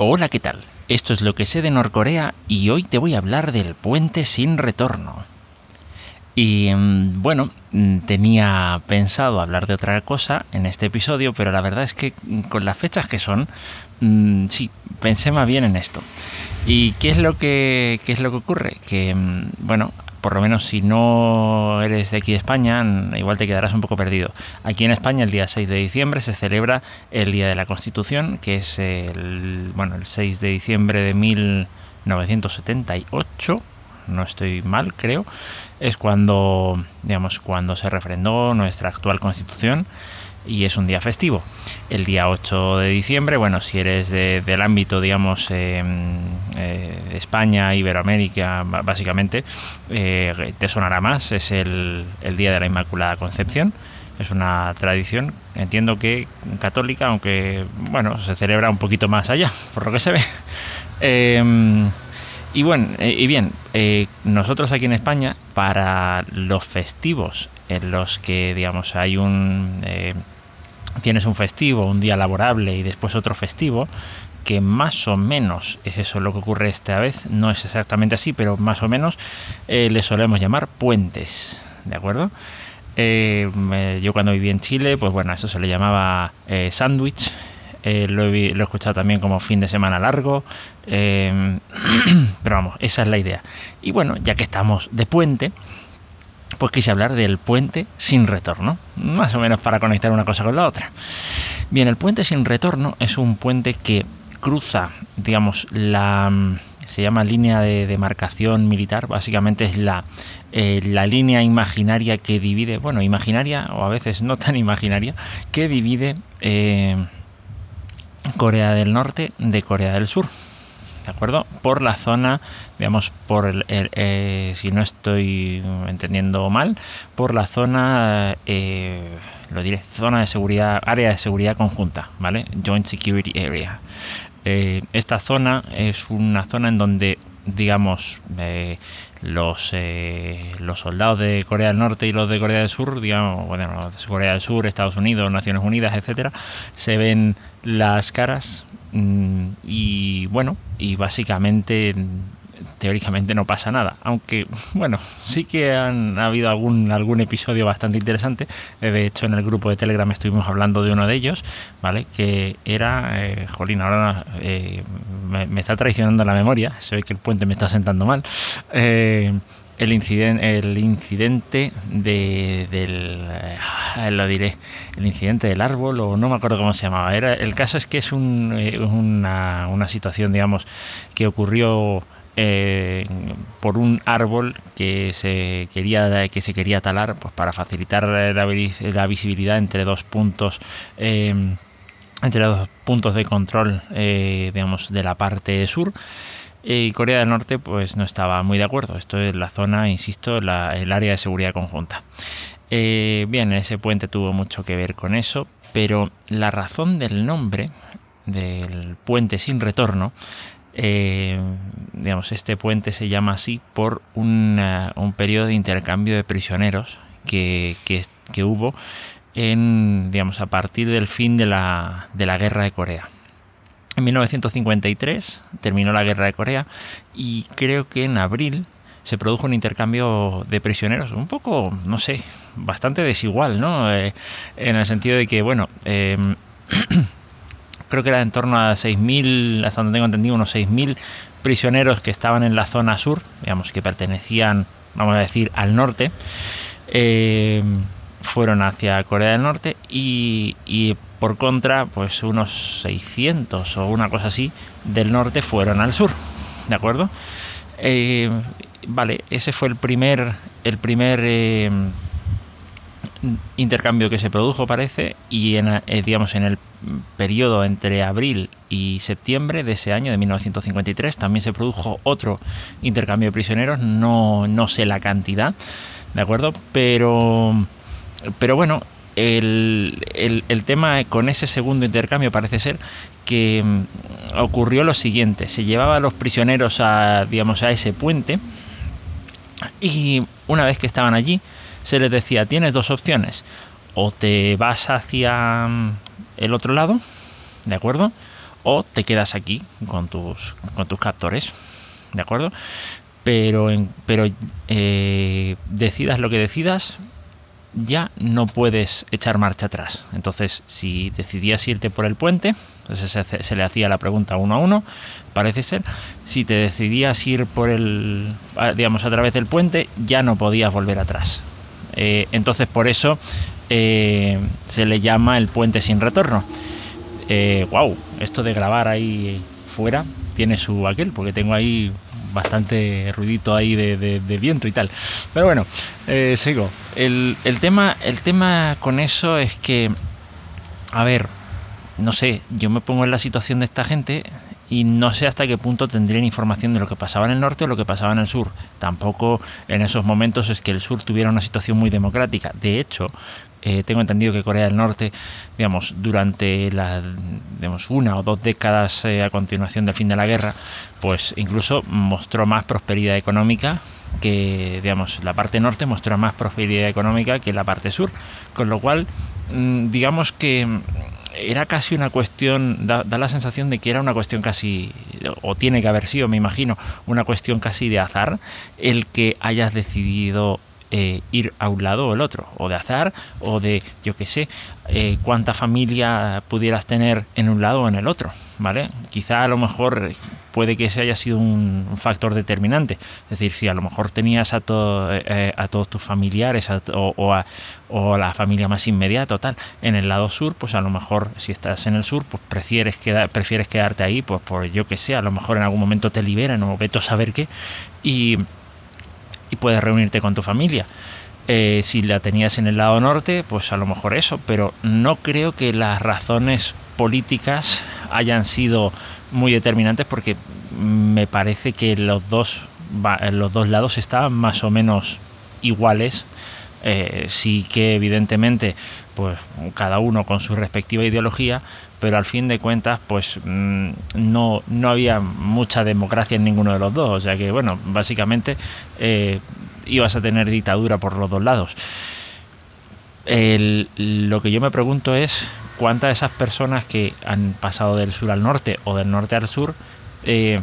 Hola, ¿qué tal? Esto es lo que sé de Norcorea y hoy te voy a hablar del puente sin retorno. Y mm, bueno, mm, tenía pensado hablar de otra cosa en este episodio, pero la verdad es que mm, con las fechas que son, sí, pensé más bien en esto. ¿Y qué es lo que, qué es lo que ocurre? Que, bueno, por lo menos si no eres de aquí de España, igual te quedarás un poco perdido. Aquí en España el día 6 de diciembre se celebra el Día de la Constitución, que es el, bueno, el 6 de diciembre de 1978, no estoy mal creo, es cuando, digamos, cuando se refrendó nuestra actual Constitución y es un día festivo. El día 8 de diciembre, bueno, si eres del ámbito, digamos, eh, eh, España, Iberoamérica, básicamente, eh, te sonará más, es el, Día de la Inmaculada Concepción. Es una tradición, entiendo que católica, aunque, bueno, se celebra un poquito más allá, por lo que se ve. Em, y bueno, y bien, nosotros aquí en España, para los festivos en los que, digamos, hay un tienes un festivo, un día laborable y después otro festivo, que más o menos es eso lo que ocurre esta vez, no es exactamente así, pero más o menos eh, le solemos llamar puentes, ¿de acuerdo? Eh, yo cuando viví en Chile, pues bueno, eso se le llamaba eh, sándwich, lo lo, he, escuchado también como fin de semana largo, pero vamos, esa es la idea. Y bueno, ya que estamos de puente, pues quise hablar del puente sin retorno, más o menos para conectar una cosa con la otra. Bien, el puente sin retorno es un puente que cruza, digamos, la se llama línea de demarcación militar, básicamente es la, eh, la línea imaginaria que divide, bueno, imaginaria o a veces no tan imaginaria, que divide eh, Corea del Norte de Corea del Sur. ¿De acuerdo? Por la zona, digamos, por el, eh, si no estoy entendiendo mal, por la zona, eh, lo diré, zona de seguridad, área de seguridad conjunta, ¿vale? Joint Security Area. Eh, esta zona es una zona en donde, digamos, los, los soldados de Corea del Norte y los de Corea del Sur, digamos, bueno, de Corea del Sur, Estados Unidos, Naciones Unidas, etcétera, se ven las caras Mm, y bueno, y básicamente teóricamente no pasa nada. Aunque, bueno, sí que han habido algún, algún episodio bastante interesante. Eh, de hecho, en el grupo de Telegram estuvimos hablando de uno de ellos, ¿vale? Que era, eh, jolín, ahora eh, me, está traicionando la memoria. Se ve que el puente me está sentando mal. El incidente, el incidente de, del, lo diré, el incidente del árbol o no me acuerdo cómo se llamaba. Era, el caso es que es un, una, situación, digamos, que ocurrió eh, por un árbol que se quería que se quería talar, pues para facilitar la, visibilidad entre dos puntos. entre los puntos de control, digamos, de la parte sur. Y Corea del Norte pues no estaba muy de acuerdo. Esto es la zona, insisto, el área de seguridad conjunta. Eh, bien, ese puente tuvo mucho que ver con eso, pero la razón del nombre del puente sin retorno, eh, digamos, este puente se llama así por un periodo de intercambio de prisioneros que, que, hubo en, digamos, a partir del fin de la, de la guerra de Corea. En 1953 terminó la guerra de Corea y creo que en abril se produjo un intercambio de prisioneros, un poco, no sé, bastante desigual, ¿no? Eh, en el sentido de que, bueno, em, creo que era en torno a 6.000, hasta donde tengo entendido, unos 6.000 prisioneros que estaban en la zona sur, digamos, que pertenecían, vamos a decir, al norte. Em, fueron hacia Corea del Norte y, por contra, pues unos 600 o una cosa así del norte fueron al sur, ¿de acuerdo? Eh, vale, ese fue el primer, el primer eh, intercambio que se produjo, parece, y en, eh, digamos en el periodo entre abril y septiembre de ese año, de 1953, también se produjo otro intercambio de prisioneros, no, no sé la cantidad, ¿de acuerdo? Pero pero bueno, el, tema con ese segundo intercambio parece ser que mm, ocurrió lo siguiente. Se llevaba a los prisioneros a, digamos, a ese puente y una vez que estaban allí se les decía, tienes dos opciones. O te vas hacia mm, el otro lado, ¿de acuerdo? o te quedas aquí con tus, con tus captores, ¿de acuerdo? Pero, pero eh, decidas lo que decidas, ya no puedes echar marcha atrás. Entonces, si decidías irte por el puente, entonces se, le hacía la pregunta uno a uno, parece ser. Si te decidías ir por el, digamos, a través del puente, ya no podías volver atrás. Eh, entonces, por eso eh, se le llama el puente sin retorno. wow, eh, esto de grabar ahí fuera tiene su aquel, porque tengo ahí bastante ruidito ahí de, viento y tal. Pero bueno, eh, sigo. El, tema, el tema con eso es que, a ver, no sé, yo me pongo en la situación de esta gente y no sé hasta qué punto tendrían información de lo que pasaba en el norte o lo que pasaba en el sur. Tampoco en esos momentos es que el sur tuviera una situación muy democrática. De hecho, eh, tengo entendido que Corea del Norte, digamos, durante la, digamos, una o dos décadas eh, a continuación del fin de la guerra, pues incluso mostró más prosperidad económica que, digamos, la parte norte mostró más prosperidad económica que la parte sur, con lo cual, mm, digamos que era casi una cuestión, da, la sensación de que era una cuestión casi, o tiene que haber sido, me imagino, una cuestión casi de azar el que hayas decidido eh, ir a un lado o el otro, o de azar, o de, yo qué sé, eh, cuánta familia pudieras tener en un lado o en el otro, ¿vale? Quizá a lo mejor puede que ese haya sido un factor determinante. Es decir, si a lo mejor tenías a, eh, a todos tus familiares o, a, o, la familia más inmediata o tal en el lado sur, pues a lo mejor si estás en el sur, pues prefieres, quedar, prefieres quedarte ahí, pues por yo que sé, a lo mejor en algún momento te liberan o veto a saber qué. Y y puedes reunirte con tu familia. Eh, si la tenías en el lado norte, pues a lo mejor eso, pero no creo que las razones políticas hayan sido muy determinantes porque me parece que los dos, los dos lados estaban más o menos iguales. Eh, sí que evidentemente pues cada uno con su respectiva ideología, pero al fin de cuentas pues mm, no, no había mucha democracia en ninguno de los dos, o sea que bueno, básicamente eh, ibas a tener dictadura por los dos lados. lo que yo me pregunto es cuántas de esas personas que han pasado del sur al norte o del norte al sur eh,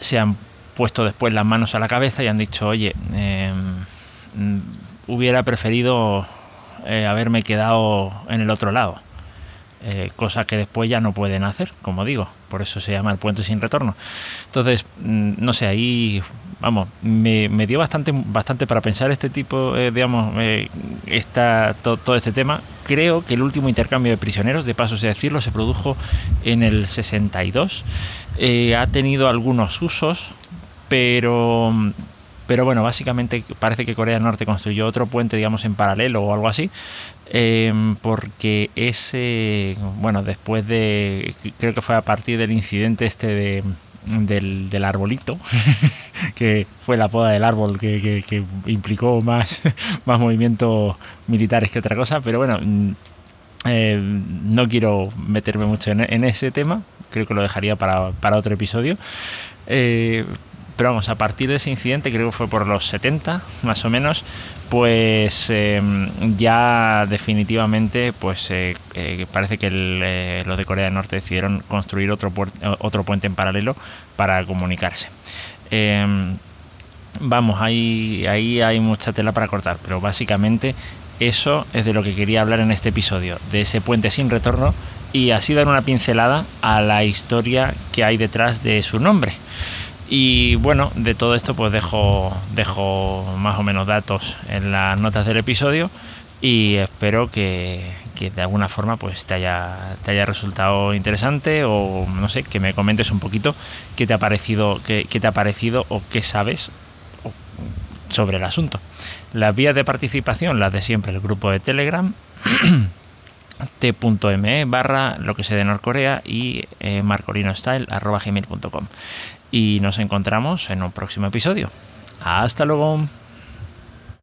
se han puesto después las manos a la cabeza y han dicho, oye, em, mm, hubiera preferido eh, haberme quedado en el otro lado eh, cosa que después ya no pueden hacer, como digo, por eso se llama el puente sin retorno. Entonces, mm, no sé, ahí, vamos, me, dio bastante, bastante para pensar este tipo, eh, digamos, eh, todo este tema. Creo que el último intercambio de prisioneros, de paso a decirlo, se produjo en el 62. ha tenido algunos usos, pero pero bueno, básicamente parece que Corea del Norte construyó otro puente, digamos, en paralelo o algo así, em, porque ese, bueno, después de, creo que fue a partir del incidente este de, del, arbolito, que fue la poda del árbol que, implicó más, más movimientos militares que otra cosa, pero bueno, mm, eh, no quiero meterme mucho en, ese tema, creo que lo dejaría para, para otro episodio. Eh, pero vamos, a partir de ese incidente, creo que fue por los 70 más o menos, pues em, ya definitivamente pues eh, eh, parece que eh, los de Corea del Norte decidieron construir otro, otro puente en paralelo para comunicarse. Em, vamos, ahí, ahí hay mucha tela para cortar, pero básicamente eso es de lo que quería hablar en este episodio, de ese puente sin retorno y así dar una pincelada a la historia que hay detrás de su nombre. Y bueno, de todo esto pues dejo, dejo más o menos datos en las notas del episodio y espero que, de alguna forma pues te haya, te haya resultado interesante o no sé, que me comentes un poquito qué te ha parecido, qué, qué te ha parecido o qué sabes sobre el asunto. Las vías de participación, las de siempre, el grupo de Telegram, t.me barra lo que sé de Norcorea y eh, marcolinostyle.com y nos encontramos en un próximo episodio. Hasta luego.